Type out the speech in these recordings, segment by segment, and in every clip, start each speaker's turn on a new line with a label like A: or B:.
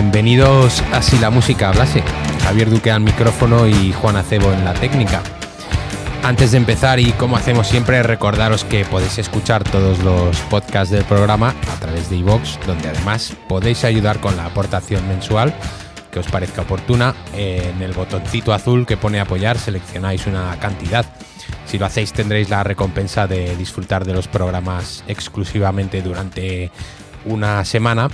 A: Bienvenidos a Si la música hablase. Javier Duque al micrófono y Juan Acebo en la técnica. Antes de empezar y como hacemos siempre, recordaros que podéis escuchar todos los podcasts del programa a través de iVoox, donde además podéis ayudar con la aportación mensual que os parezca oportuna. En el botoncito azul que pone apoyar seleccionáis una cantidad. Si lo hacéis tendréis la recompensa de disfrutar de los programas exclusivamente durante una semana.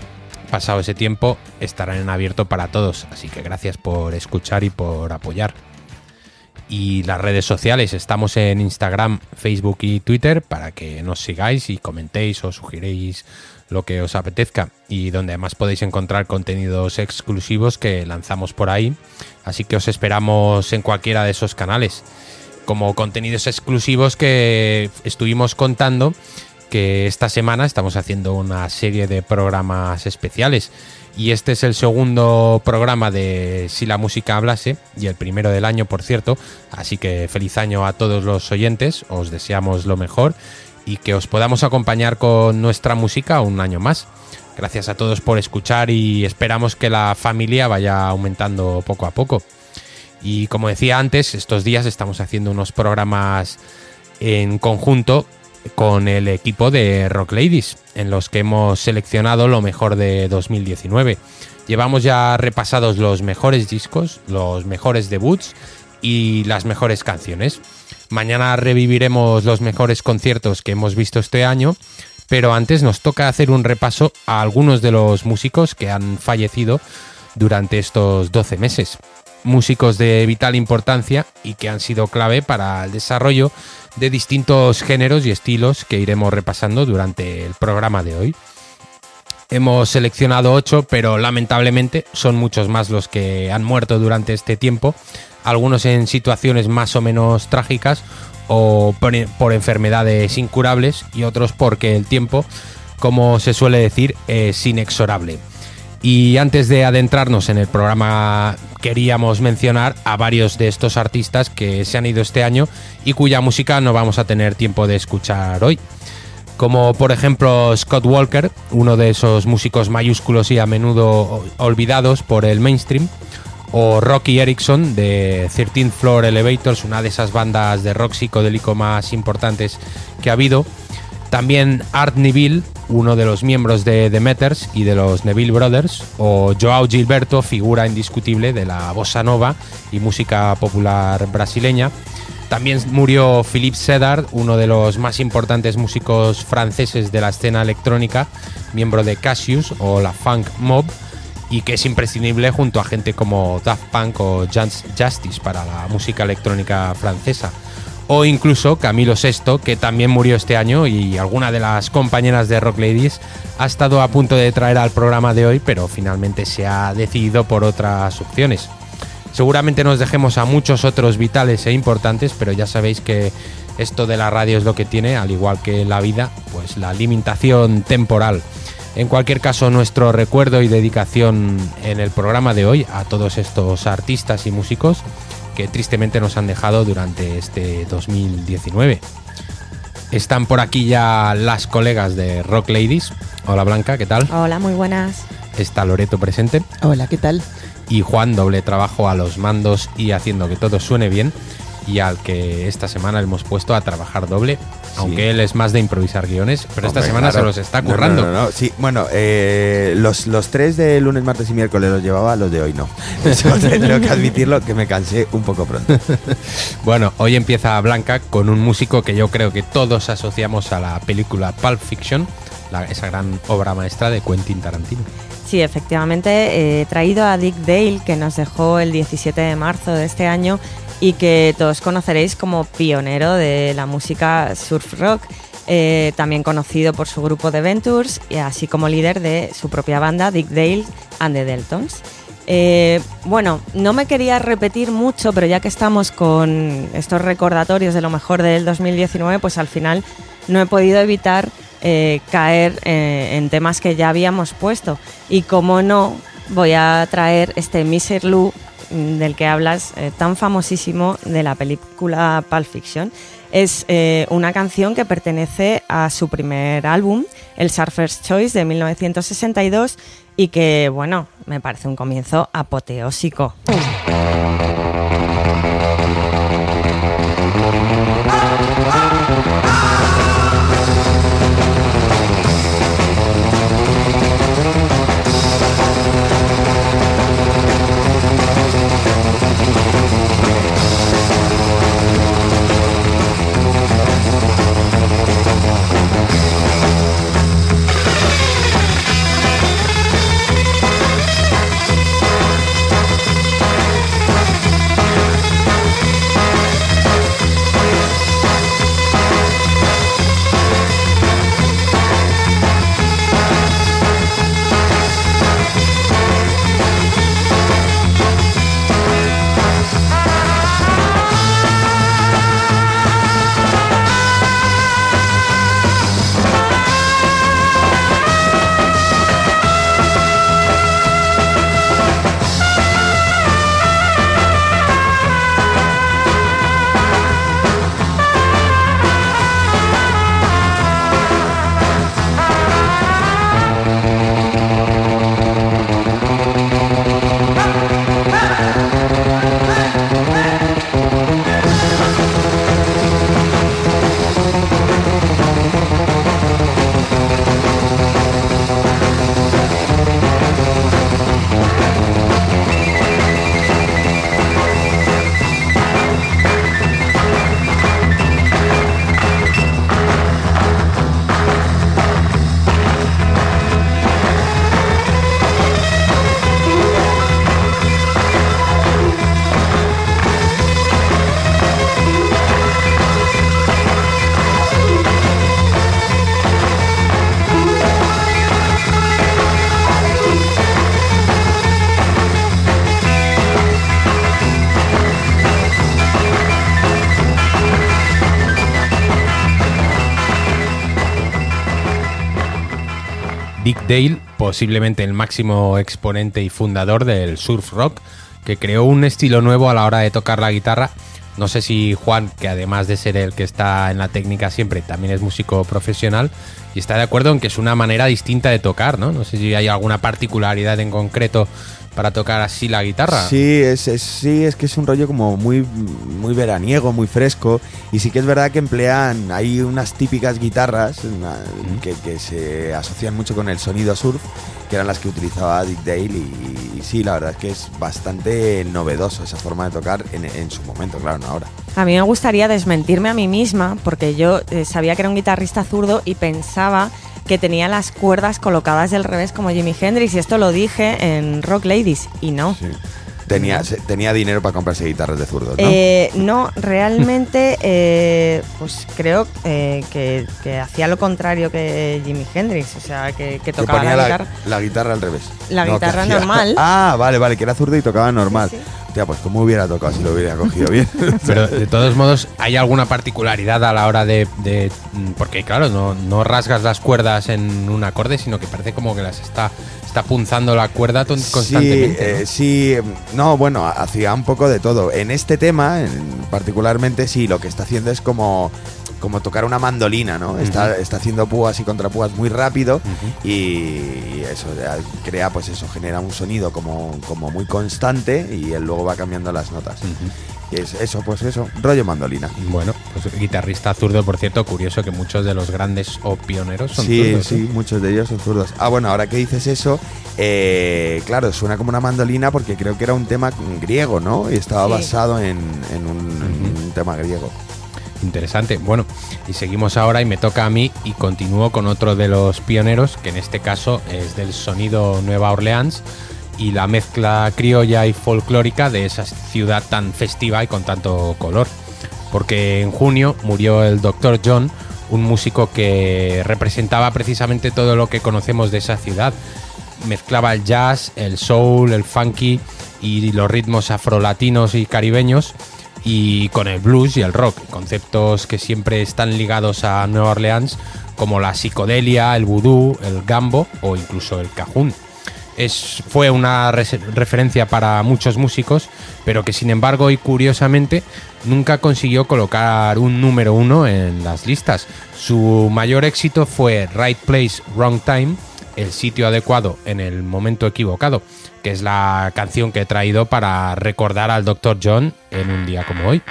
A: Pasado ese tiempo estarán en abierto para todos, así que gracias por escuchar y por apoyar y las redes sociales. Estamos en Instagram, Facebook y Twitter para que nos sigáis y comentéis o sugiréis lo que os apetezca y donde además podéis encontrar contenidos exclusivos que lanzamos por ahí. Así que os esperamos en cualquiera de esos canales. Como contenidos exclusivos que estuvimos contando que esta semana estamos haciendo una serie de programas especiales y este es el segundo programa de Si la música hablase y el primero del año, por cierto. Así que feliz año a todos los oyentes, os deseamos lo mejor y que os podamos acompañar con nuestra música un año más. Gracias a todos por escuchar y esperamos que la familia vaya aumentando poco a poco. Y como decía antes, estos días estamos haciendo unos programas en conjunto con el equipo de Rock Ladies, en los que hemos seleccionado lo mejor de 2019. Llevamos ya repasados los mejores discos, los mejores debuts y las mejores canciones. Mañana reviviremos los mejores conciertos que hemos visto este año, pero antes nos toca hacer un repaso a algunos de los músicos que han fallecido durante estos 12 meses. Músicos de vital importancia y que han sido clave para el desarrollo de distintos géneros y estilos que iremos repasando durante el programa de hoy. Hemos seleccionado ocho, pero lamentablemente son muchos más los que han muerto durante este tiempo, algunos en situaciones más o menos trágicas o por, enfermedades incurables y otros porque el tiempo, como se suele decir, es inexorable. Y antes de adentrarnos en el programa, queríamos mencionar a varios de estos artistas que se han ido este año y cuya música no vamos a tener tiempo de escuchar hoy. Como por ejemplo Scott Walker, uno de esos músicos mayúsculos y a menudo olvidados por el mainstream, o Rocky Erickson de 13th Floor Elevators, una de esas bandas de rock psicodélico más importantes que ha habido. También Art Neville, uno de los miembros de The Meters y de los Neville Brothers, o Joao Gilberto, figura indiscutible de la bossa nova y música popular brasileña. También murió Philippe Sedard, uno de los más importantes músicos franceses de la escena electrónica, miembro de Cassius o la Funk Mob, y que es imprescindible junto a gente como Daft Punk o Justice para la música electrónica francesa o incluso Camilo VI, que también murió este año y alguna de las compañeras de Rock Ladies ha estado a punto de traer al programa de hoy, pero finalmente se ha decidido por otras opciones. Seguramente nos dejemos a muchos otros vitales e importantes, pero ya sabéis que esto de la radio es lo que tiene, al igual que la vida, pues la limitación temporal. En cualquier caso, nuestro recuerdo y dedicación en el programa de hoy a todos estos artistas y músicos que tristemente nos han dejado durante este 2019. Están por aquí ya las colegas de Rock Ladies. Hola Blanca, ¿qué tal?
B: Hola, muy buenas.
A: Está Loreto presente.
C: Hola, ¿qué tal?
A: Y Juan, doble trabajo a los mandos y haciendo que todo suene bien y al que esta semana hemos puesto a trabajar doble, aunque él es más de improvisar guiones, pero esta semana se los está currando.
D: No, sí, bueno, eh, los, los tres de lunes, martes y miércoles los llevaba, los de hoy no. tengo que admitirlo que me cansé un poco pronto.
A: bueno, hoy empieza Blanca con un músico que yo creo que todos asociamos a la película Pulp Fiction, esa gran obra maestra de Quentin Tarantino.
B: Sí, efectivamente, he traído a Dick Dale, que nos dejó el 17 de marzo de este año y que todos conoceréis como pionero de la música surf rock. Eh, también conocido por su grupo de Ventures, y así como líder de su propia banda, Dick Dale and the Deltons. Eh, bueno, no me quería repetir mucho, pero ya que estamos con estos recordatorios de lo mejor del 2019, pues al final no he podido evitar eh, caer en temas que ya habíamos puesto. Y como no, voy a traer este Miser Lou del que hablas, eh, tan famosísimo de la película Pulp Fiction. Es eh, una canción que pertenece a su primer álbum, el Surfer's Choice de 1962 y que, bueno, me parece un comienzo apoteósico.
A: Posiblemente el máximo exponente y fundador del surf rock, que creó un estilo nuevo a la hora de tocar la guitarra. No sé si Juan, que además de ser el que está en la técnica siempre, también es músico profesional y está de acuerdo en que es una manera distinta de tocar, ¿no? No sé si hay alguna particularidad en concreto para tocar así la guitarra.
D: Sí, es, es- sí, es que es un rollo como muy, muy veraniego, muy fresco. Y sí que es verdad que emplean, hay unas típicas guitarras una- que, que se asocian mucho con el sonido surf, que eran las que utilizaba Dick Dale. Y, y sí, la verdad es que es bastante novedoso esa forma de tocar en, en su momento, claro, no ahora.
B: A mí me gustaría desmentirme a mí misma porque yo eh, sabía que era un guitarrista zurdo y pensaba que tenía las cuerdas colocadas del revés como Jimi Hendrix y esto lo dije en Rock Ladies y no.
D: Tenía, tenía dinero para comprarse guitarras de zurdos, ¿no?
B: Eh, no, realmente, eh, pues creo eh, que, que hacía lo contrario que Jimi Hendrix, o sea, que, que
D: que
B: tocaba
D: ponía
B: la
D: la,
B: guitarra.
D: la guitarra al revés.
B: La guitarra
D: hacía-
B: normal.
D: Ah, vale, vale, que era zurdo y tocaba normal.
B: Sí, sí.
D: Tía, pues cómo hubiera tocado si lo hubiera cogido bien.
A: Pero de todos modos, ¿hay alguna particularidad a la hora de. de- mm, porque, claro, no, no rasgas las cuerdas en un acorde, sino que parece como que las está, está punzando la cuerda constantemente.
D: Sí,
A: ¿no?
D: eh, sí, no, bueno, hacía un poco de todo. En este tema, en- particularmente, sí, lo que está haciendo es como, como tocar una mandolina, ¿no? está, está haciendo púas y contrapúas muy rápido y eso crea, pues eso, genera un sonido como, como muy constante y él luego va cambiando las notas. Es eso, pues eso, rollo mandolina.
A: Bueno, pues guitarrista zurdo, por cierto, curioso que muchos de los grandes o pioneros son
D: sí,
A: zurdos.
D: sí,
A: ¿eh?
D: muchos de ellos son zurdos. Ah, bueno, ahora que dices eso, eh, claro, suena como una mandolina porque creo que era un tema griego, ¿no? Y estaba
B: Sí.
D: basado en, en un, en un tema griego.
A: Interesante. Bueno, y seguimos ahora y me toca a mí y continúo con otro de los pioneros, que en este caso es del sonido Nueva Orleans y la mezcla criolla y folclórica de esa ciudad tan festiva y con tanto color. Porque en junio murió el Dr. John, un músico que representaba precisamente todo lo que conocemos de esa ciudad. Mezclaba el jazz, el soul, el funky y los ritmos afrolatinos y caribeños y con el blues y el rock, conceptos que siempre están ligados a Nueva Orleans como la psicodelia, el vudú, el gambo o incluso el cajún. Es, fue una referencia para muchos músicos, pero que sin embargo y curiosamente nunca consiguió colocar un número uno en las listas. Su mayor éxito fue Right Place, Wrong Time, el sitio adecuado en el momento equivocado, que es la canción que he traído para recordar al Dr. John en un día como hoy.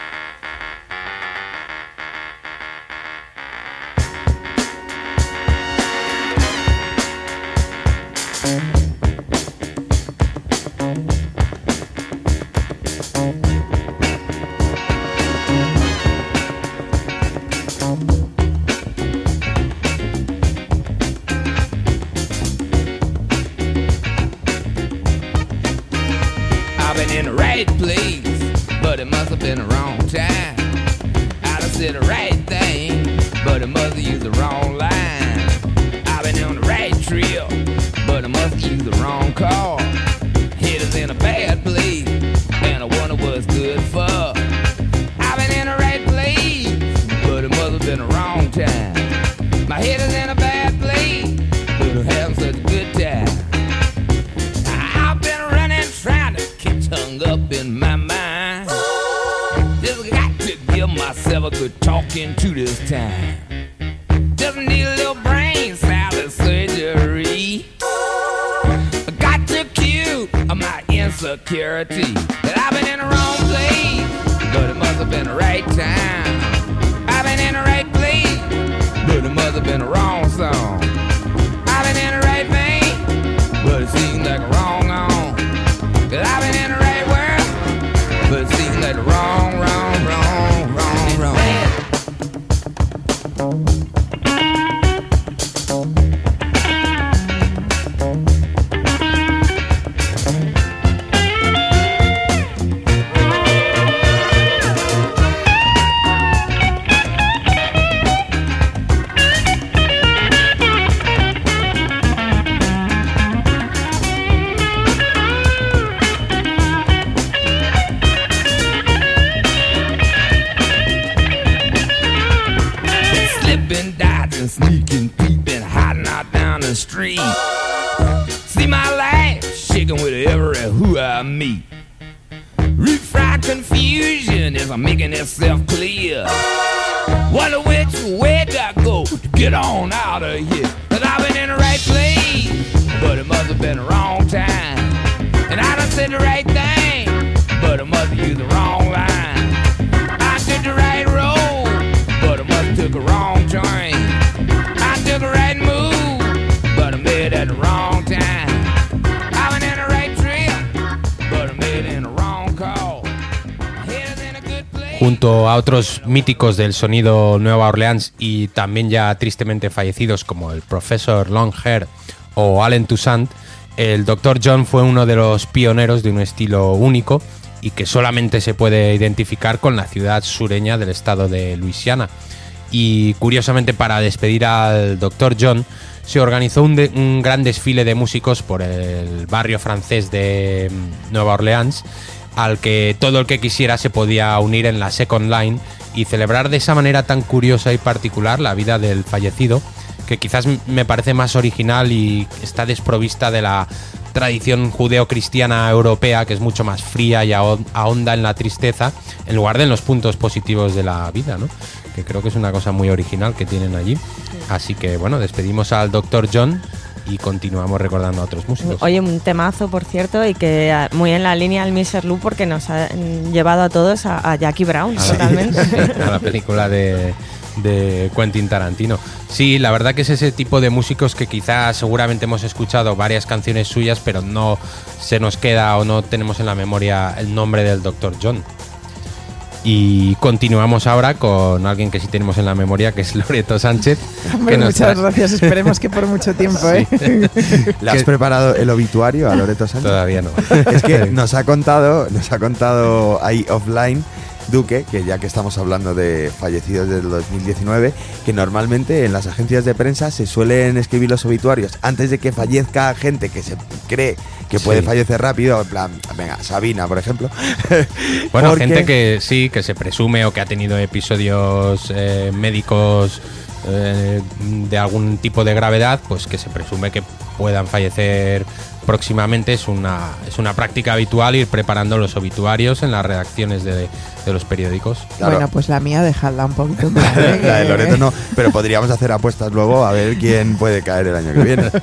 C: Slipping, dodging, sneaking, peeping, hiding out down the street. See my life shaking with every who I meet. Refried confusion as I'm making itself clear. Wonder which way do I go to get on out of here? Cause I've been in the right place, but it must have been the wrong time. And I done said the right thing, but it must have used the wrong line.
A: Junto a otros míticos del sonido Nueva Orleans y también ya tristemente fallecidos como el profesor Longhair o Allen Toussaint, el Dr. John fue uno de los pioneros de un estilo único y que solamente se puede identificar con la ciudad sureña del estado de Luisiana. Y curiosamente para despedir al Dr. John se organizó un, gran desfile de músicos por el barrio francés de mm, Nueva Orleans al que todo el que quisiera se podía unir en la Second Line y celebrar de esa manera tan curiosa y particular la vida del fallecido, que quizás me parece más original y está desprovista de la tradición judeo-cristiana europea, que es mucho más fría y ahon- ahonda en la tristeza, en lugar de en los puntos positivos de la vida, ¿no? Que creo que es una cosa muy original que tienen allí. Así que bueno, despedimos al Dr. John y continuamos recordando a otros músicos.
B: Oye, un temazo, por cierto, y que ah, muy en la línea del Mr. Lou porque nos ha mm, llevado a todos a, a Jackie Brown,
A: a la-
B: totalmente.
A: a la película de, de Quentin Tarantino. Sí, la verdad que es ese tipo de músicos que quizás seguramente hemos escuchado varias canciones suyas, pero no se nos queda o no tenemos en la memoria el nombre del Dr. John. Y continuamos ahora con alguien que sí tenemos en la memoria, que es Loreto Sánchez.
E: Hombre,
A: que nos
E: muchas
A: trae-
E: gracias, esperemos que por mucho tiempo, ¿eh?
D: ¿Le has preparado el obituario a Loreto Sánchez?
A: Todavía no.
D: Es que nos ha contado, nos ha contado ahí offline Duque, que ya que estamos hablando de fallecidos del 2019, que normalmente en las agencias de prensa se suelen escribir los obituarios antes de que fallezca gente que se cree que puede
A: Sí.
D: fallecer rápido, en plan, venga, Sabina, por ejemplo.
A: Bueno,
D: Porque-
A: gente que sí, que se presume o que ha tenido episodios eh, médicos eh, de algún tipo de gravedad, pues que se presume que puedan fallecer próximamente. Es una, es una práctica habitual ir preparando los obituarios en las redacciones de, de los periódicos.
D: Claro.
E: Bueno, pues la mía dejadla un poquito ¿eh?
D: La de Loreto no, pero podríamos hacer apuestas luego a ver quién puede caer el año que viene.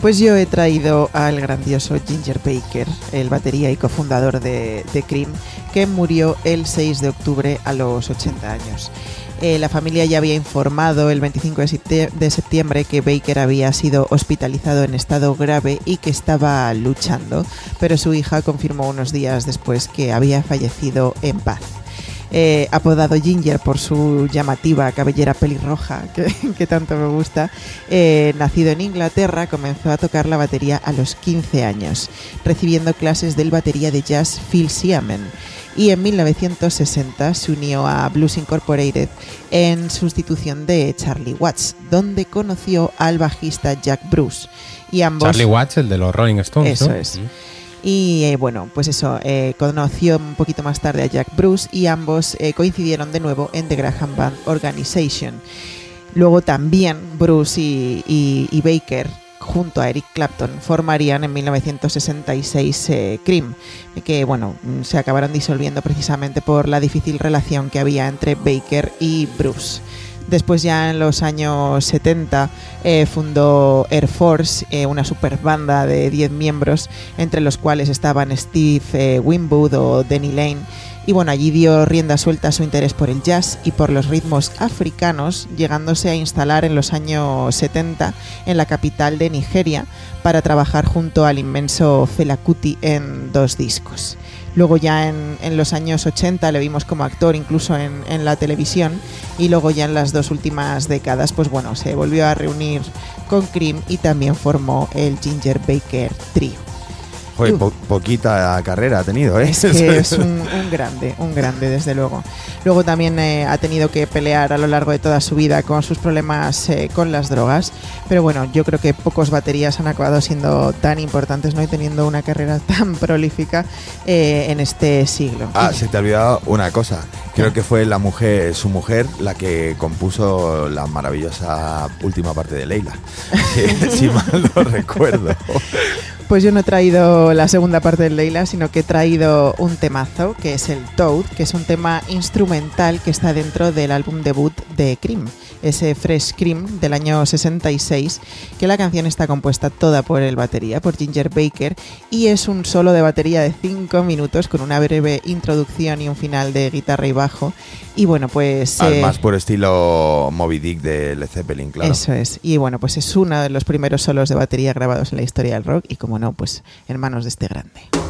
E: Pues yo he traído al grandioso Ginger Baker, el batería y cofundador de, de Cream, que murió el 6 de octubre a los 80 años. Eh, la familia ya había informado el 25 de septie- de septiembre que Baker había sido hospitalizado en estado grave y que estaba luchando, pero su hija confirmó unos días después que había fallecido en paz. Eh, apodado Ginger por su llamativa cabellera pelirroja, que, tanto me gusta, eh, nacido en Inglaterra, comenzó a tocar la batería a los 15 años, recibiendo clases del batería de jazz Phil Seaman. Y en 1960 se unió a Blues Incorporated en sustitución de Charlie Watts, donde conoció al bajista Jack Bruce. Y ambos
A: Charlie Watts, el de los Rolling Stones.
E: Eso
A: ¿no?
E: es.
A: Mm.
E: y eh, bueno, pues eso, eh, conoció un poquito más tarde a Jack Bruce y ambos eh, coincidieron de nuevo en The Graham Band Organization. Luego también Bruce y, y- y Baker, junto a Eric Clapton, formarían en 1966 eh, Cream, que bueno, se acabaron disolviendo precisamente por la difícil relación que había entre Baker y Bruce. Después ya en los años 70 eh, fundó Air Force, eh, una super banda de 10 miembros, entre los cuales estaban Steve eh, Winwood o Denny Lane. Y bueno, allí dio rienda suelta a su interés por el jazz y por los ritmos africanos, llegándose a instalar en los años 70 en la capital de Nigeria para trabajar junto al inmenso Fela Kuti en dos discos. Luego ya en, los años 80 le vimos como actor incluso en, en la televisión y luego ya en las dos últimas décadas pues bueno, se volvió a reunir con Cream y también formó el Ginger Baker Trio.
D: Joder, po- poquita carrera ha tenido, ¿eh?
E: Es que es un, un grande, un grande, desde luego. Luego también eh, ha tenido que pelear a lo largo de toda su vida con sus problemas eh, con las drogas. Pero bueno, yo creo que pocos baterías han acabado siendo tan importantes ¿no? y teniendo una carrera tan prolífica eh, en este siglo.
D: Ah, se te ha olvidado una cosa. Creo que fue la mujer, su mujer, la que compuso la maravillosa última parte de Leila. Si, si mal no recuerdo.
E: Pues yo no he traído la segunda parte del Leila, sino que he traído un temazo, que es el Toad, que es un tema instrumental que está dentro del álbum debut de Cream, ese Fresh Cream del año 66, que la canción está compuesta toda por el batería, por Ginger Baker, y es un solo de batería de 5 minutos con una breve introducción y un final de guitarra y bajo. Y bueno, pues...
D: Al
E: eh,
D: más por estilo Moby Dick de Led Zeppelin, claro.
E: Eso es. Y bueno, pues es uno de los primeros solos de batería grabados en la historia del rock y como no, pues en manos de este grande.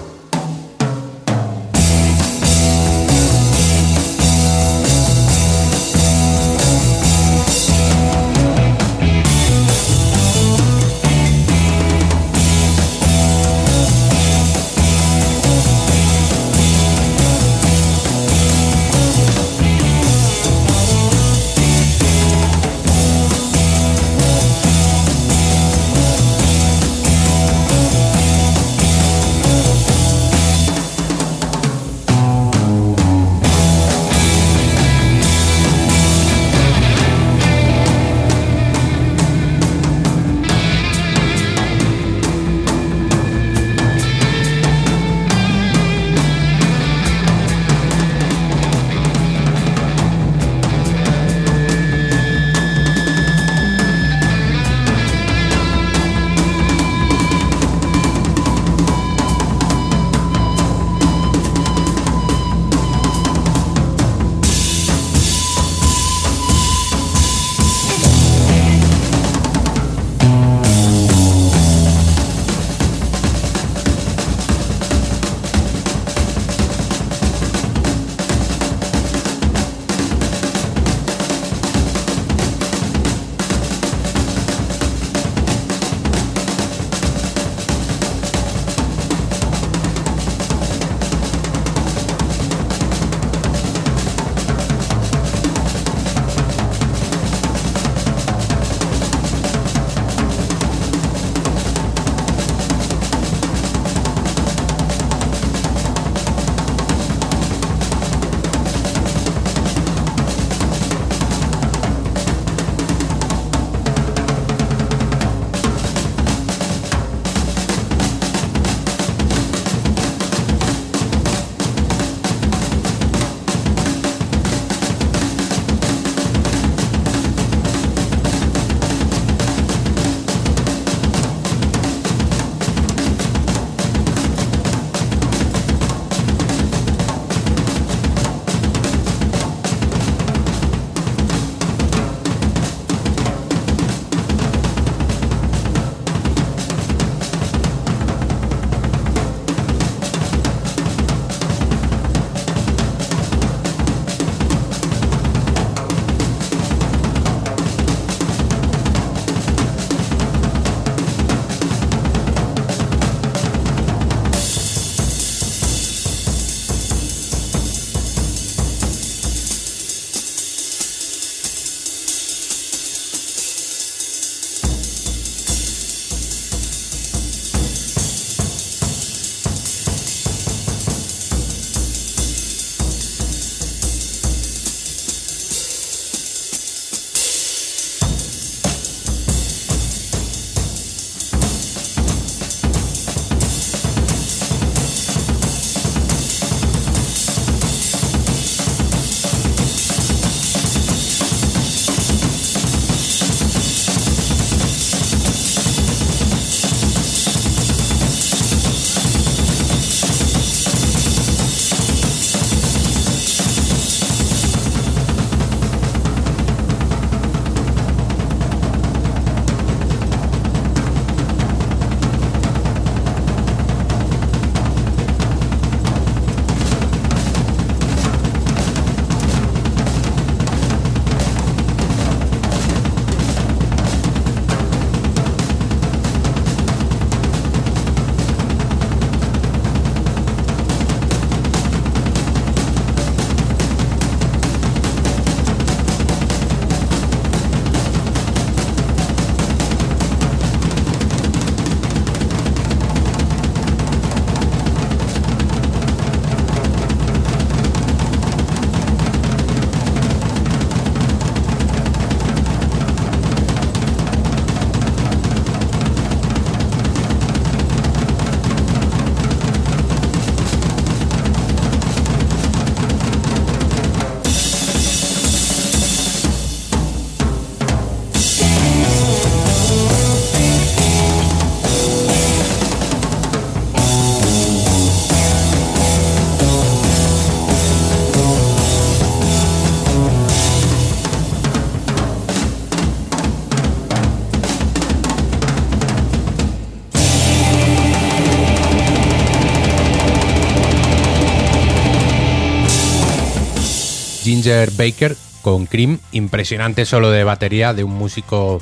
A: Baker con Cream, impresionante solo de batería de un músico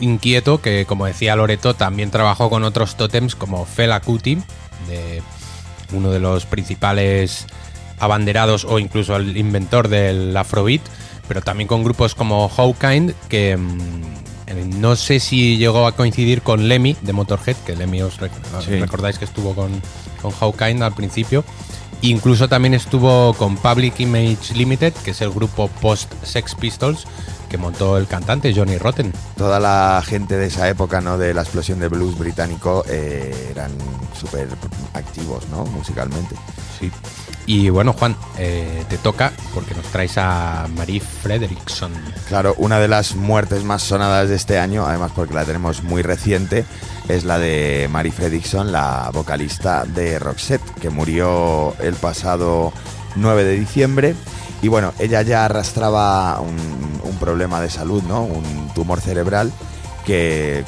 A: inquieto que, como decía Loreto, también trabajó con otros tótems como Fela Kuti, de uno de los principales abanderados o incluso el inventor del Afrobeat, pero también con grupos como Hawkind, que mm, no sé si llegó a coincidir con Lemmy de Motorhead, que Lemmy os rec-
D: Sí.
A: recordáis que estuvo con, con Hawkind al principio. Incluso también estuvo con Public Image Limited, que es el grupo post Sex Pistols, que montó el cantante Johnny Rotten.
D: Toda la gente de esa época, ¿no? De la explosión del blues británico, eh, eran súper activos, ¿no? Musicalmente.
A: Sí. Y bueno, Juan, eh, te toca porque nos traes a Marie Frederickson.
D: Claro, una de las muertes más sonadas de este año, además porque la tenemos muy reciente, es la de Mary Fredrickson, la vocalista de Roxette, que murió el pasado 9 de diciembre. Y bueno, ella ya arrastraba un, problema de salud, ¿no? Un tumor cerebral que,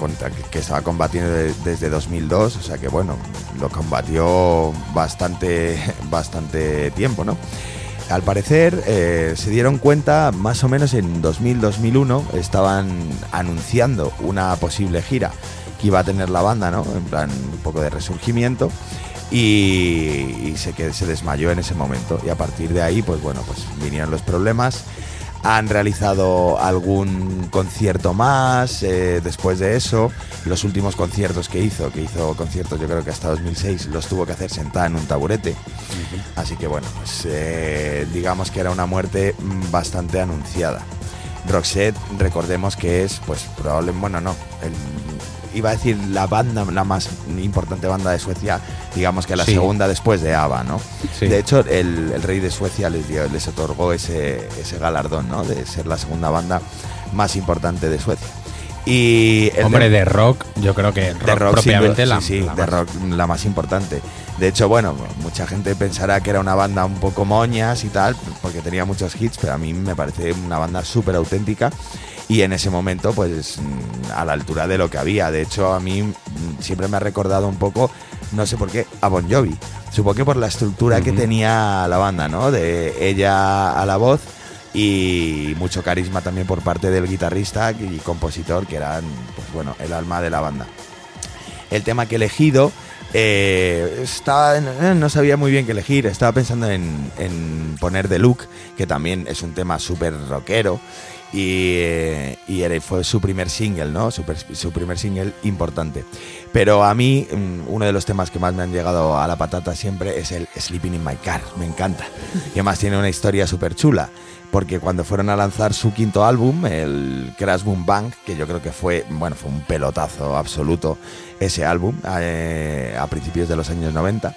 D: que estaba combatiendo de- desde 2002, o sea que bueno, lo combatió bastante, bastante tiempo, ¿no? Al parecer eh, se dieron cuenta más o menos en 2000-2001 estaban anunciando una posible gira que iba a tener la banda, ¿no? En plan un poco de resurgimiento y, y se, que se desmayó en ese momento y a partir de ahí pues bueno pues vinieron los problemas han realizado algún concierto más eh, después de eso. Los últimos conciertos que hizo, que hizo conciertos yo creo que hasta 2006, los tuvo que hacer sentada en un taburete. Así que bueno, pues eh, digamos que era una muerte mm, bastante anunciada. Roxette, recordemos que es, pues probablemente, bueno, no, el- iba a decir la banda, la más importante banda de Suecia, digamos que la
A: Sí.
D: segunda después de ABBA, ¿no?
A: Sí.
D: De hecho, el, el rey de Suecia les, dio- les otorgó ese, ese galardón, ¿no? De ser la segunda banda más importante de Suecia. Y
A: Hombre,
D: de-
A: de rock, yo creo que rock,
D: de rock,
A: propiamente la,
D: sí,
A: la
D: de
A: más.
D: rock la más importante. De hecho, bueno, mucha gente pensará que era una banda un poco moñas y tal, porque tenía muchos hits, pero a mí me parece una banda súper auténtica y en ese momento, pues a la altura de lo que había. De hecho, a mí siempre me ha recordado un poco, no sé por qué, a Bon Jovi. Supongo que por la estructura que tenía la banda, ¿no? De ella a la voz y mucho carisma también por parte del guitarrista y compositor, que eran, pues bueno, el alma de la banda el tema que he elegido. eh, estaba, eh, no sabía muy bien qué elegir. Estaba pensando en, poner The Look, que también es un tema súper rockero. Y, eh, era- fue su primer single, ¿no? Su primer single importante. Pero a mí, mm, uno de los temas que más me han llegado a la patata siempre es el Sleeping in My Car. Me encanta. Y además tiene una historia súper chula. Porque cuando fueron a lanzar su quinto álbum, el Crash Boom Bang, que yo creo que fue, bueno, fue un pelotazo absoluto ese álbum eh, a principios de los años 90.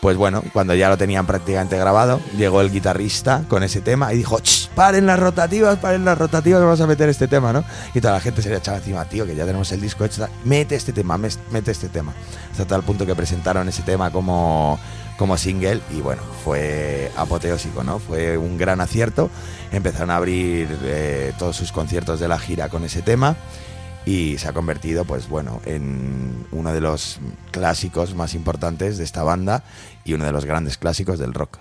D: Pues bueno, cuando ya lo tenían prácticamente grabado, llegó el guitarrista con ese tema y dijo, "Ch, paren las rotativas, paren las rotativas, vamos a meter este tema, ¿no? Y toda la gente se le echaba encima, tío, que ya tenemos el disco hecho, mete este tema, mete este tema. Hasta tal punto que presentaron ese tema como, como single y bueno, fue apoteósico, ¿no? Fue un gran acierto. Empezaron a abrir eh, todos sus conciertos de la gira con ese tema y se ha convertido, pues bueno, en uno de los clásicos más importantes de esta banda y uno de los grandes clásicos del rock.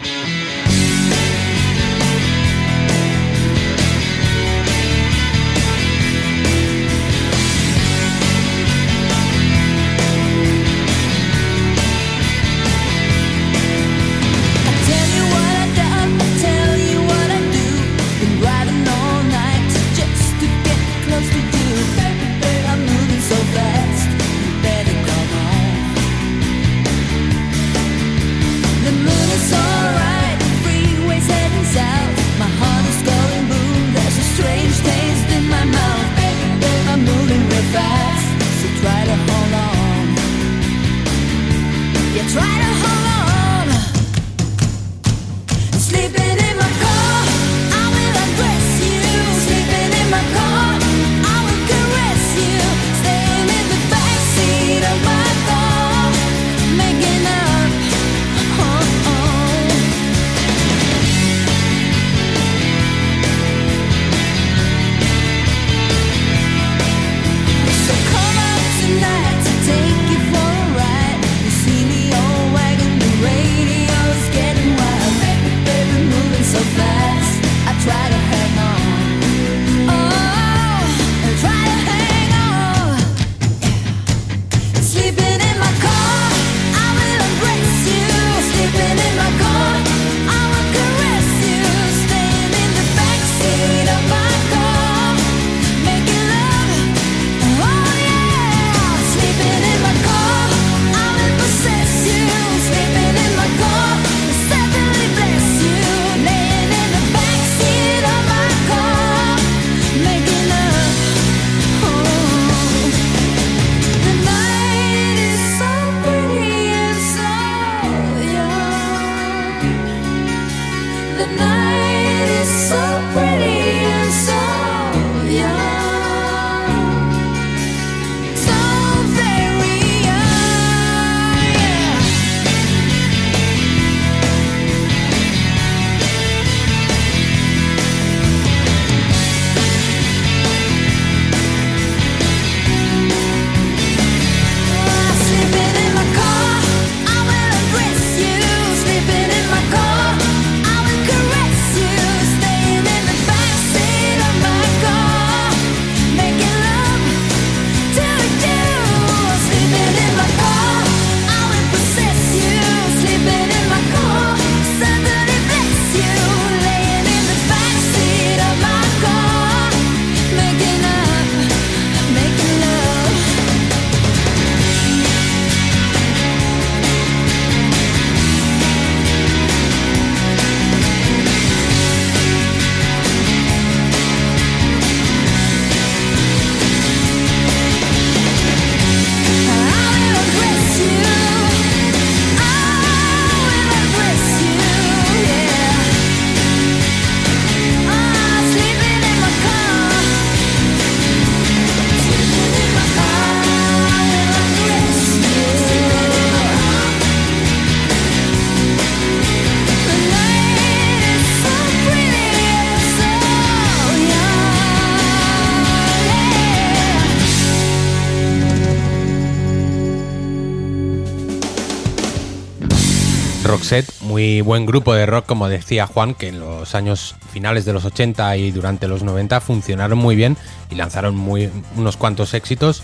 A: Roxette, muy buen grupo de rock, como decía Juan, que en los años finales de los 80 y durante los 90 funcionaron muy bien y lanzaron muy, unos cuantos éxitos,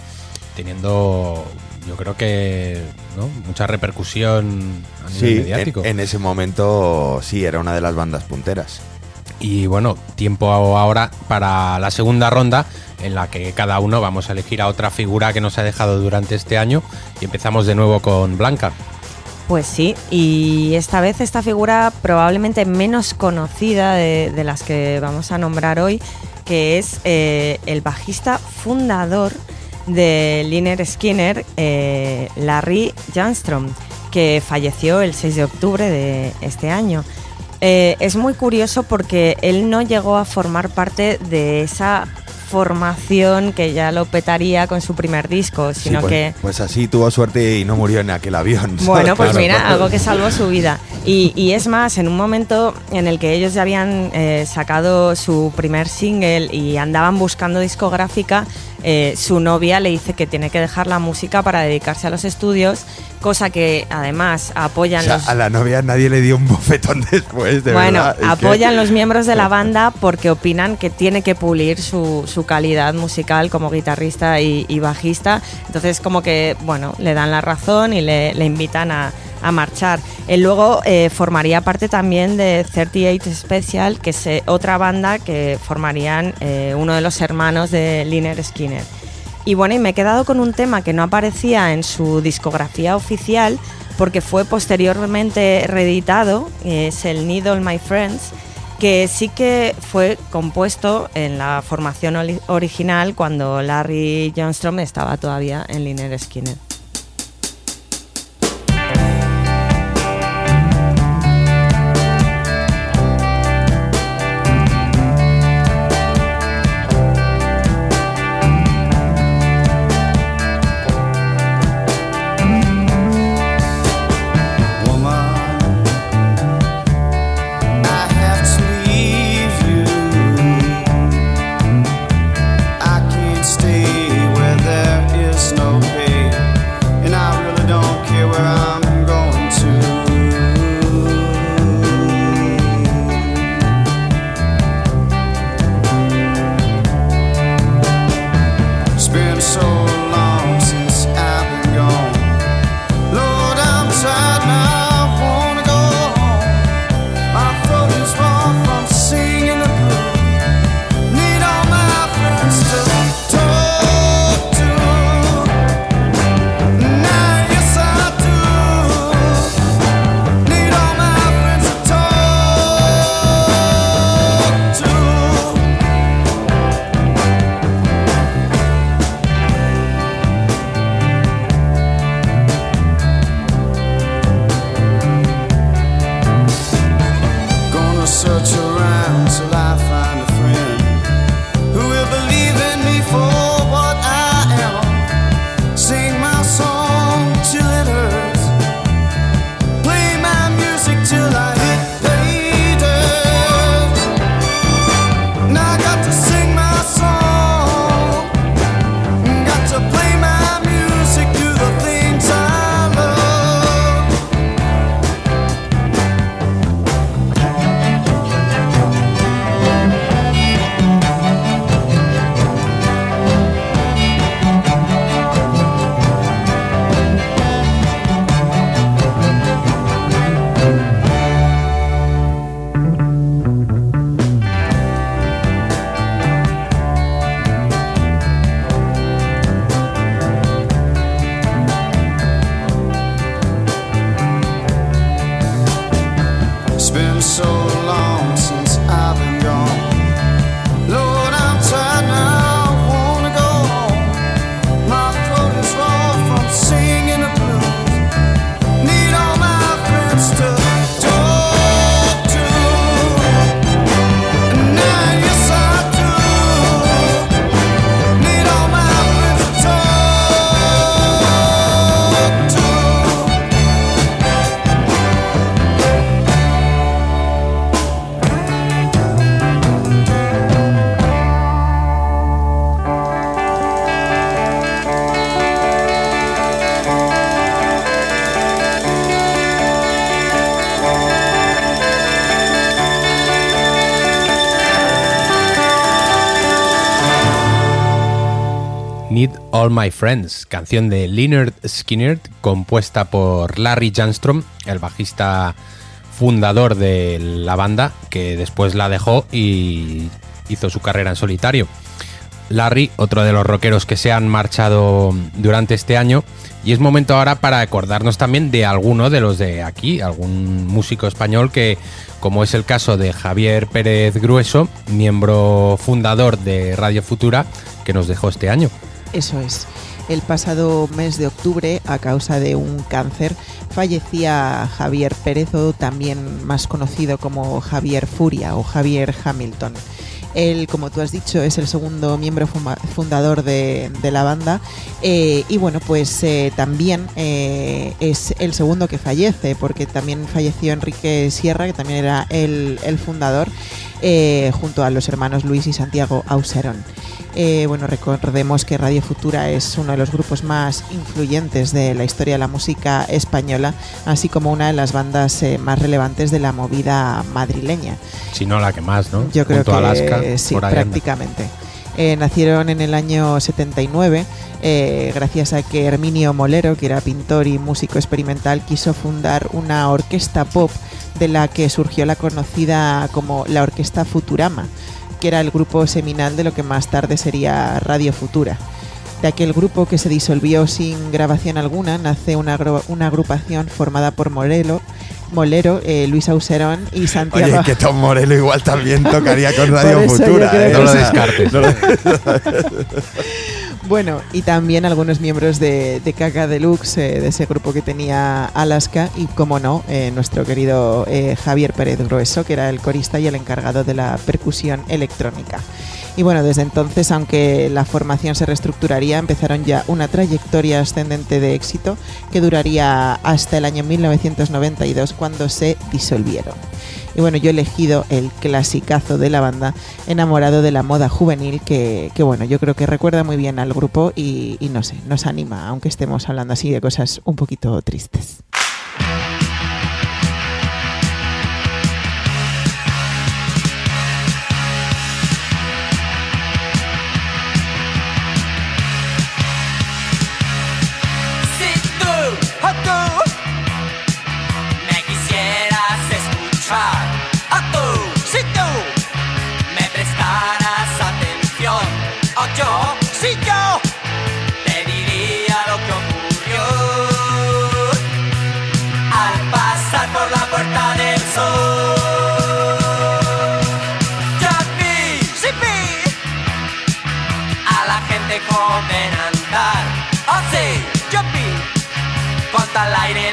A: teniendo, yo creo que, ¿no? mucha repercusión a nivel
D: Sí,
A: mediático.
D: en, en ese momento sí, era una de las bandas punteras.
A: Y bueno, tiempo ahora para la segunda ronda en la que cada uno vamos a elegir a otra figura que nos ha dejado durante este año y empezamos de nuevo con Blanca.
B: Pues sí, y esta vez esta figura probablemente menos conocida de, las que vamos a nombrar hoy, que es eh, el bajista fundador de Liner Skinner, eh, Larry Janstrom, que falleció el 6 de octubre de este año. Eh, es muy curioso porque él no llegó a formar parte de esa formación que ya lo petaría con su primer disco,
D: Sí,
B: sino
D: pues,
B: que
D: pues así tuvo suerte y no murió en aquel avión.
B: bueno, pues
A: Claro,
B: mira,
A: claro.
B: algo que salvó su vida. Y, y es más, en un momento en el que ellos ya habían eh, sacado su primer single y andaban buscando discográfica, eh, su novia le dice que tiene que dejar la música para dedicarse a los estudios, cosa que además
D: O
B: apoyan
D: sea,
B: los...
D: a la novia nadie le dio un bofetón después, de
B: bueno,
D: verdad. es que-
B: apoyan los miembros de la banda porque opinan que tiene que pulir su, su calidad musical como guitarrista y, y bajista. Entonces, como que, bueno, le dan la razón y le, le invitan a, a marchar. Él luego eh, formaría parte también de 38 Special, que es eh, otra banda que formarían eh, uno de los hermanos de Liner Skinner. Y bueno, y me he quedado con un tema que no aparecía en su discografía oficial porque fue posteriormente reeditado, es el Need All My Friends, que sí que fue compuesto en la formación original cuando Larry Johnstrom estaba todavía en Liner Skinner.
A: My Friends, canción de Leonard Skinner, compuesta por Larry Janstrom, el bajista fundador de la banda, que después la dejó y hizo su carrera en solitario. Larry, otro de los rockeros que se han marchado durante este año, y es momento ahora para acordarnos también de alguno de los de aquí, algún músico español que, como es el caso de Javier Pérez Grueso, miembro fundador de Radio Futura, que nos dejó este año.
E: Eso es. El pasado mes de octubre, a causa de un cáncer, fallecía Javier Pérez, o también más conocido como Javier Furia o Javier Hamilton. Él, como tú has dicho, es el segundo miembro fundador de, la banda eh, y bueno, pues eh, también eh, es el segundo que fallece, porque también falleció Enrique Sierra, que también era el fundador, eh, junto a los hermanos Luis y Santiago Auserón. Eh, bueno, recordemos que Radio Futura es uno de los grupos más influyentes de la historia de la música española, así como una de las bandas eh, más relevantes de la movida madrileña.
A: Si no la que más, ¿no?
E: Yo creo
A: Junto
E: que
A: a Alaska,
E: sí,
A: anda.
E: Eh, nacieron en el año 79, eh, gracias a que Herminio Molero, que era pintor y músico experimental, quiso fundar una orquesta pop de la que surgió la conocida como la Orquesta Futurama, que era el grupo seminal de lo que más tarde sería Radio Futura. De aquel grupo que se disolvió sin grabación alguna, nace una, una agrupación formada por Molero, Molero eh, Luis Auserón y Santiago.
D: Oye, que Tom Morello igual también tocaría con Radio Futura. ¿eh?
A: No lo descartes.
D: No lo-
E: Bueno, y también algunos miembros de, de Caca Deluxe, eh, de ese grupo que tenía Alaska, y como no, eh, nuestro querido eh, Javier Pérez Grueso, que era el corista y el encargado de la percusión electrónica. Y bueno, desde entonces, aunque la formación se reestructuraría, empezaron ya una trayectoria ascendente de éxito que duraría hasta el año 1992 cuando se disolvieron. Y bueno, yo he elegido el clasicazo de la banda, enamorado de la moda juvenil, que, que bueno, yo creo que recuerda muy bien al grupo y, y no sé, nos anima, aunque estemos hablando así de cosas un poquito tristes.
F: Con tal aire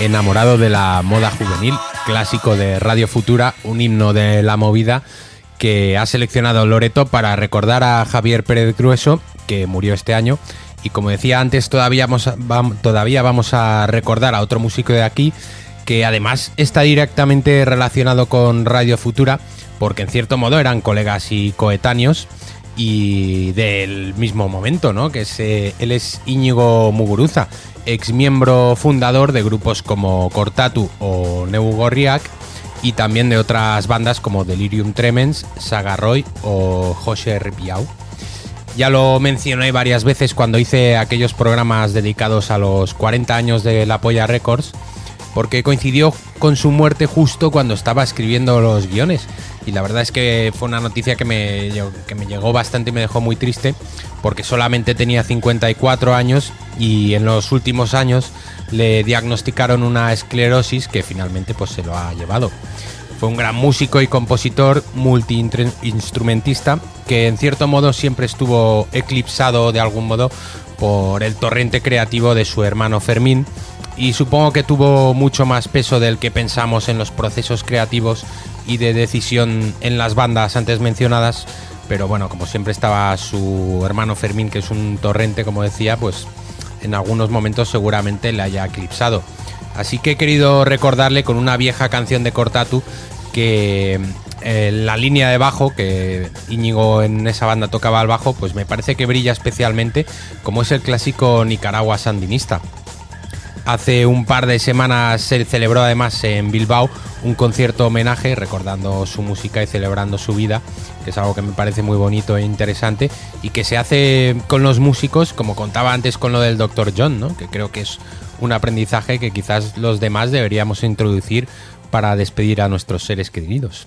F: Enamorado de la moda juvenil,
A: clásico de Radio Futura, un himno de la movida que ha seleccionado Loreto para recordar a Javier Pérez Grueso, que murió este año. Y como decía antes, todavía vamos a, todavía vamos a recordar a otro músico de aquí, que además está directamente relacionado con Radio Futura porque en cierto modo eran colegas y coetáneos y del mismo momento, ¿no? Que es, eh, él es Íñigo Muguruza, ex miembro fundador de grupos como Cortatu o Neu Gorriak y también de otras bandas como Delirium Tremens, Saga Roy o José Ripiau. Ya lo mencioné varias veces cuando hice aquellos programas dedicados a los 40 años de La Polla Records, porque coincidió con su muerte justo cuando estaba escribiendo los guiones. Y la verdad es que fue una noticia que me, que me llegó bastante y me dejó muy triste, porque solamente tenía 54 años y en los últimos años le diagnosticaron una esclerosis que finalmente pues se lo ha llevado. Fue un gran músico y compositor multi-instrumentista que en cierto modo siempre estuvo eclipsado de algún modo por el torrente creativo de su hermano Fermín y supongo que tuvo mucho más peso del que pensamos en los procesos creativos y de decisión en las bandas antes mencionadas, pero bueno, como siempre estaba su hermano Fermín, que es un torrente, como decía, pues en algunos momentos seguramente le haya eclipsado. Así que he querido recordarle con una vieja canción de Cortatu que eh, la línea de bajo, que Íñigo en esa banda tocaba al bajo, pues me parece que brilla especialmente, como es el clásico Nicaragua sandinista. Hace un par de semanas se celebró además en Bilbao un concierto homenaje recordando su música y celebrando su vida, que es algo que me parece muy bonito e interesante y que se hace con los músicos, como contaba antes con lo del Dr. John, ¿no? que creo que es un aprendizaje que quizás los demás deberíamos introducir para despedir a nuestros seres queridos.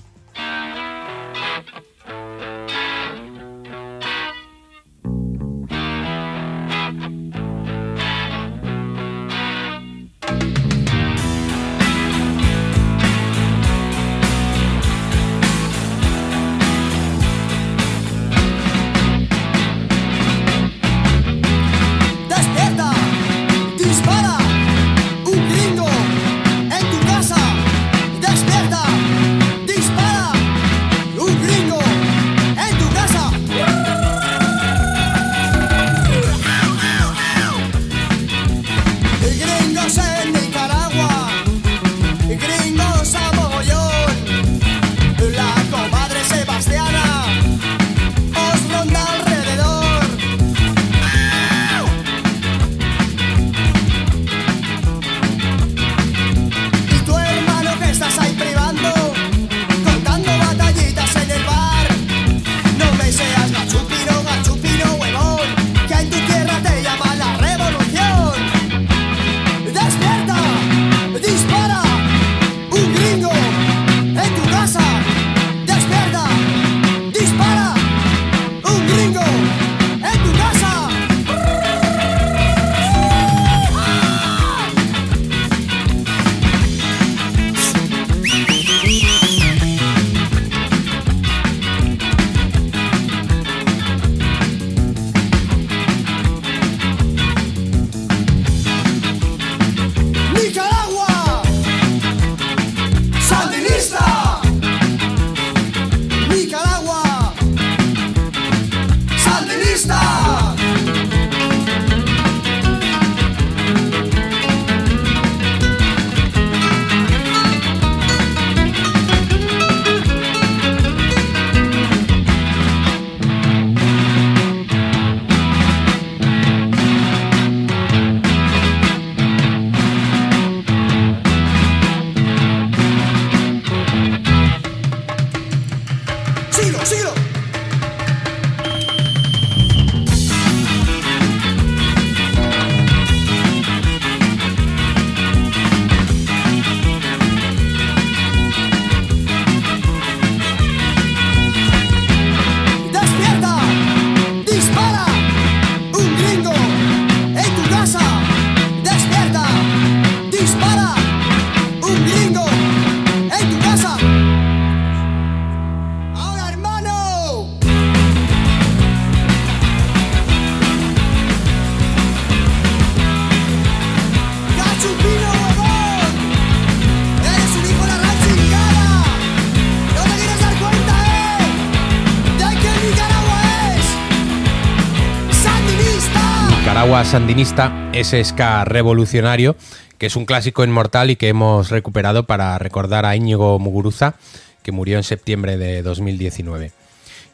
A: Sandinista, ese ska revolucionario, que es un clásico inmortal y que hemos recuperado para recordar a Íñigo Muguruza, que murió en septiembre de 2019.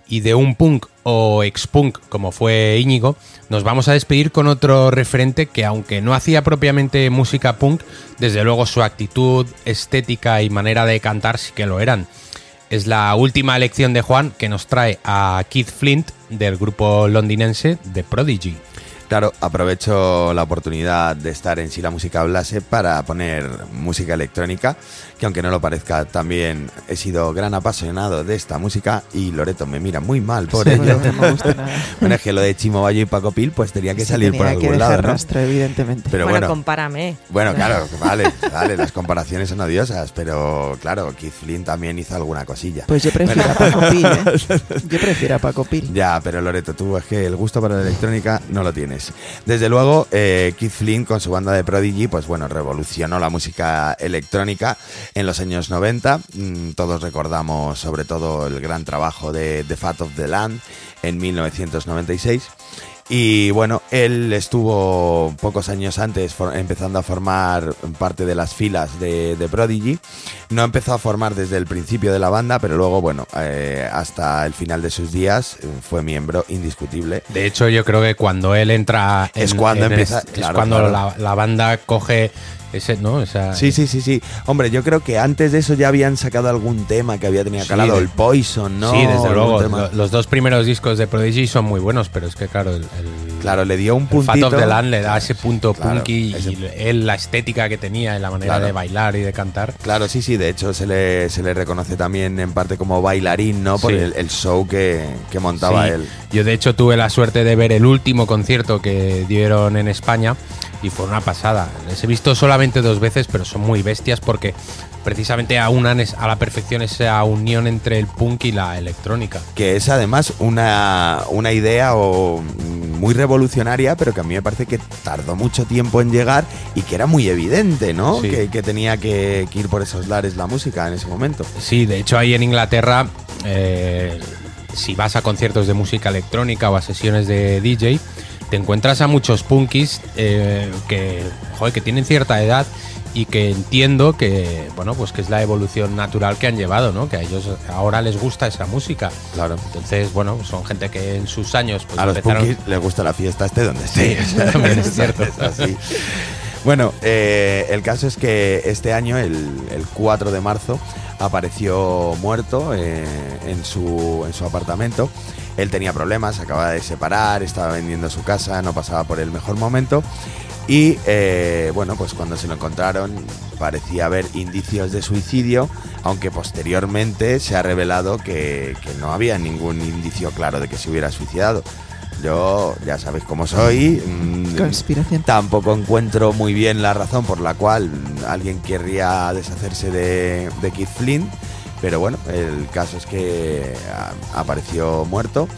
A: Y de un punk o ex-punk como fue Íñigo, nos vamos a despedir con otro referente que aunque no hacía propiamente música punk, desde luego su actitud, estética y manera de cantar sí que lo eran. Es la última elección de Juan que nos trae a Keith Flint del grupo londinense The Prodigy.
D: Claro, aprovecho la oportunidad de estar en Si la música hablase para poner música electrónica, que aunque no lo parezca, también he sido gran apasionado de esta música y Loreto me mira muy mal por ello.
E: No me gusta nada.
D: bueno, es que lo de Chimo Bayo y Paco Pil pues tenía que
E: Sí,
D: salir por
E: que
D: algún
E: dejar
D: lado, ¿no?
E: rastro, evidentemente.
D: Pero
B: bueno,
D: bueno,
B: compárame.
D: bueno, claro, vale, vale, las comparaciones son odiosas, pero claro, Keith Flint también hizo alguna cosilla.
E: Pues yo prefiero a Paco Pil, ¿eh? Yo prefiero a Paco Pil.
D: Ya, pero Loreto, tú es que el gusto para la electrónica no lo tienes. Desde luego, eh, Keith Flint con su banda de Prodigy, pues bueno, revolucionó la música electrónica en los años 90. Mm, todos recordamos sobre todo el gran trabajo de The Fat of the Land en 1996. Y bueno, él estuvo pocos años antes empezando a formar parte de las filas de, de Prodigy. No empezó a formar desde el principio de la banda, pero luego, bueno, eh, hasta el final de sus días eh, fue miembro indiscutible.
A: De hecho, yo creo que cuando él entra
D: Es cuando empieza-
A: es, es cuando
D: claro.
A: La, la banda coge ese, ¿no? Esa,
D: Sí, sí, sí, sí. Hombre, yo creo que antes de eso ya habían sacado algún tema que había tenido
A: Sí,
D: calado,
A: de-
D: el Poison, ¿no?
A: Sí, desde luego.
D: tema.
A: Lo- Los dos primeros discos de Prodigy son muy buenos, pero es que, claro, el, el-
D: Claro, le dio un puntito.
A: Fat of the Land le da ese punto
D: Claro,
A: punky
D: ese-
A: y él la estética que tenía, y la manera
D: Claro.
A: de bailar y de cantar.
D: Claro, sí, sí, de hecho se le, se le reconoce también en parte como bailarín, ¿no? Por
A: Sí.
D: el, el show que, que montaba
A: Sí.
D: él.
A: Yo de hecho tuve la suerte de ver el último concierto que dieron en España y fue una pasada. Les he visto solamente dos veces, pero son muy bestias porque precisamente aunan a la perfección esa unión entre el punk y la electrónica.
D: Que es además una, una idea o, mm, muy revolucionaria, pero que a mí me parece que tardó mucho tiempo en llegar y que era muy evidente, ¿no?
A: Sí.
D: Que, que tenía que, que ir por esos lares la música en ese momento.
A: Sí, de hecho ahí en Inglaterra, eh, si vas a conciertos de música electrónica o a sesiones de DJ, te encuentras a muchos punkis eh, que, joder, que tienen cierta edad y que entiendo que, bueno, pues que es la evolución natural que han llevado, ¿no? Que a ellos ahora les gusta esa música.
D: Claro.
A: Entonces, bueno, son gente que en sus años pues
D: a los
A: empezaron-
D: punkis les gusta la fiesta, este donde
A: Sí,
D: esté.
A: eso también es cierto.
D: Es así. Bueno, eh, el caso es que este año, el, el 4 de marzo, apareció muerto eh, en, su, en su apartamento. Él tenía problemas, acababa de separar, estaba vendiendo su casa, no pasaba por el mejor momento. Y eh, bueno, pues cuando se lo encontraron parecía haber indicios de suicidio, aunque posteriormente se ha revelado que no había ningún indicio claro de que se hubiera suicidado. Yo ya sabéis cómo soy. mm,
E: Conspiración.
D: Tampoco encuentro muy bien la razón por la cual alguien querría deshacerse de, de Keith Flint, pero bueno, el caso es que ah, apareció muerto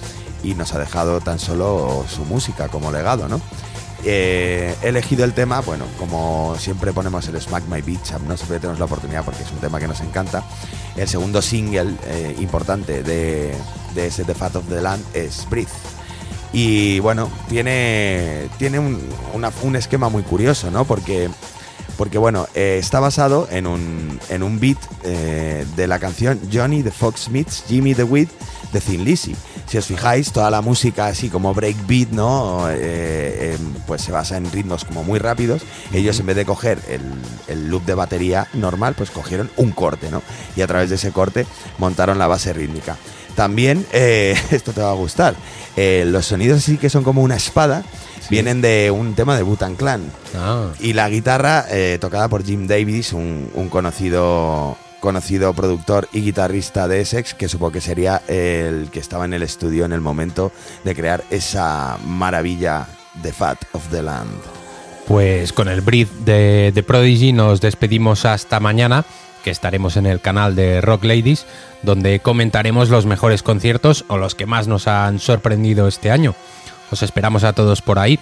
D: y nos ha dejado tan solo su música como legado, ¿no? Eh, he elegido el tema, bueno, como siempre ponemos el Smack My Beach, no siempre tenemos la oportunidad porque es un tema que nos encanta. El segundo single eh, importante de, de ese The Fat of the Land es Breathe. Y bueno, tiene, tiene un, una- un esquema muy curioso, ¿no? Porque, porque bueno, eh, está basado en un, en un beat eh, de la canción Johnny the Fox Meets Jimmy the Weed de Thin Lizzy. Si os fijáis, toda la música así como breakbeat, ¿no? Eh, eh, pues se basa en ritmos como muy rápidos. Ellos en vez de coger el, el loop de batería normal, pues cogieron un corte, ¿no? Y a través de ese corte montaron la base rítmica. También, eh, esto te va a gustar, eh, los sonidos así que son como una espada, vienen de un tema de Butan Clan.
A: Ah,
D: Y la guitarra eh, tocada por Jim Davis, un, un conocido, conocido productor y guitarrista de Essex, que supongo que sería el que estaba en el estudio en el momento de crear esa maravilla de Fat of the Land.
A: Pues con el brief de, de Prodigy nos despedimos hasta mañana, que estaremos en el canal de Rock Ladies, donde comentaremos los mejores conciertos o los que más nos han sorprendido este año. Os esperamos a todos por ahí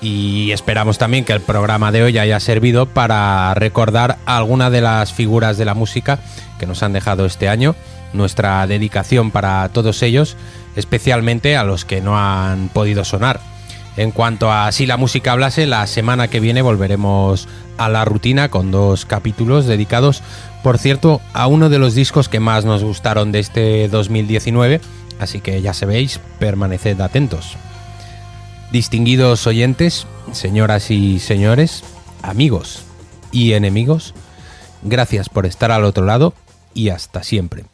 A: y esperamos también que el programa de hoy haya servido para recordar alguna de las figuras de la música que nos han dejado este año, nuestra dedicación para todos ellos, especialmente a los que no han podido sonar. En cuanto a si la música hablase, la semana que viene volveremos a la rutina con dos capítulos dedicados, por cierto, a uno de los discos que más nos gustaron de este 2019, así que ya sabéis, permaneced atentos. Distinguidos oyentes, señoras y señores, amigos y enemigos, gracias por estar al otro lado y hasta siempre.